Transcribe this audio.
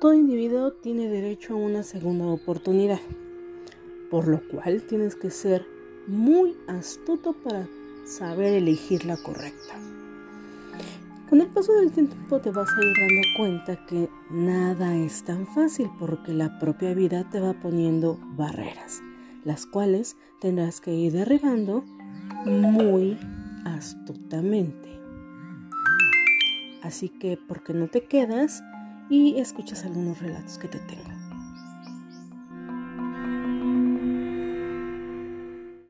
todo individuo tiene derecho a una segunda oportunidad, por lo cual tienes que ser muy astuto para saber elegir la correcta. Con el paso del tiempo te vas a ir dando cuenta que nada es tan fácil porque la propia vida te va poniendo barreras, las cuales tendrás que ir derribando muy astutamente. Así que, ¿por qué no te quedas y escuchas algunos relatos que te tengo?